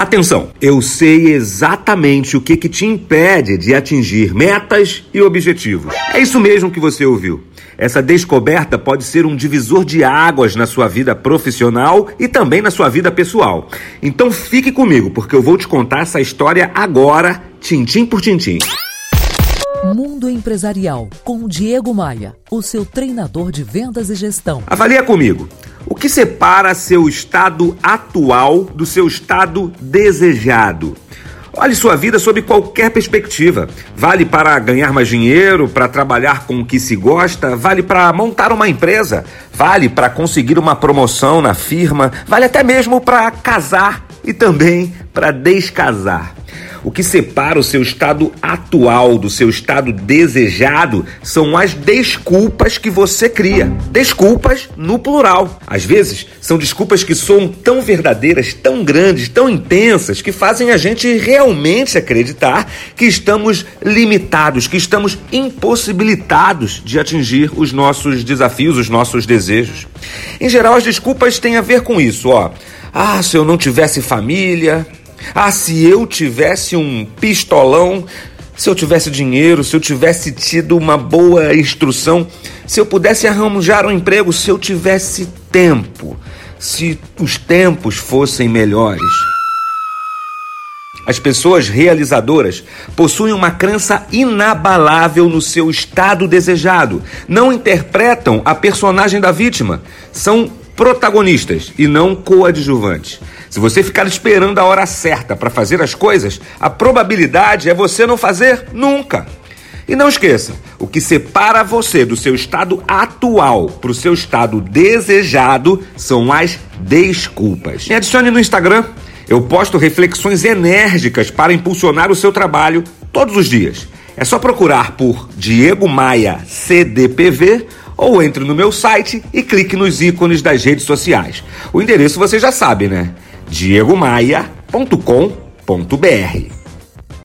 Atenção, eu sei exatamente o que, que te impede de atingir metas e objetivos. É isso mesmo que você ouviu. Essa descoberta pode ser um divisor de águas na sua vida profissional e também na sua vida pessoal. Então fique comigo, porque eu vou te contar essa história agora, tintim por tintim. Mundo Empresarial, com Diego Maia, o seu treinador de vendas e gestão. Avalia comigo. Que separa seu estado atual do seu estado desejado? Olhe sua vida sob qualquer perspectiva. Vale para ganhar mais dinheiro, para trabalhar com o que se gosta, vale para montar uma empresa, vale para conseguir uma promoção na firma, vale até mesmo para casar e também para descasar. O que separa o seu estado atual do seu estado desejado são as desculpas que você cria. Desculpas no plural. Às vezes, são desculpas que soam tão verdadeiras, tão grandes, tão intensas, que fazem a gente realmente acreditar que estamos limitados, que estamos impossibilitados de atingir os nossos desafios, os nossos desejos. Em geral, as desculpas têm a ver com isso, ó. Ah, se eu não tivesse família, ah, se eu tivesse um pistolão, se eu tivesse dinheiro, se eu tivesse tido uma boa instrução, se eu pudesse arranjar um emprego, se eu tivesse tempo, se os tempos fossem melhores. As pessoas realizadoras possuem uma crença inabalável no seu estado desejado. Não interpretam a personagem da vítima. São protagonistas e não coadjuvantes. Se você ficar esperando a hora certa para fazer as coisas, a probabilidade é você não fazer nunca. E não esqueça, o que separa você do seu estado atual para o seu estado desejado são as desculpas. Me adicione no Instagram. Eu posto reflexões enérgicas para impulsionar o seu trabalho todos os dias. É só procurar por Diego Maia CDPV ou entre no meu site e clique nos ícones das redes sociais. O endereço você já sabe, né? diegomaia.com.br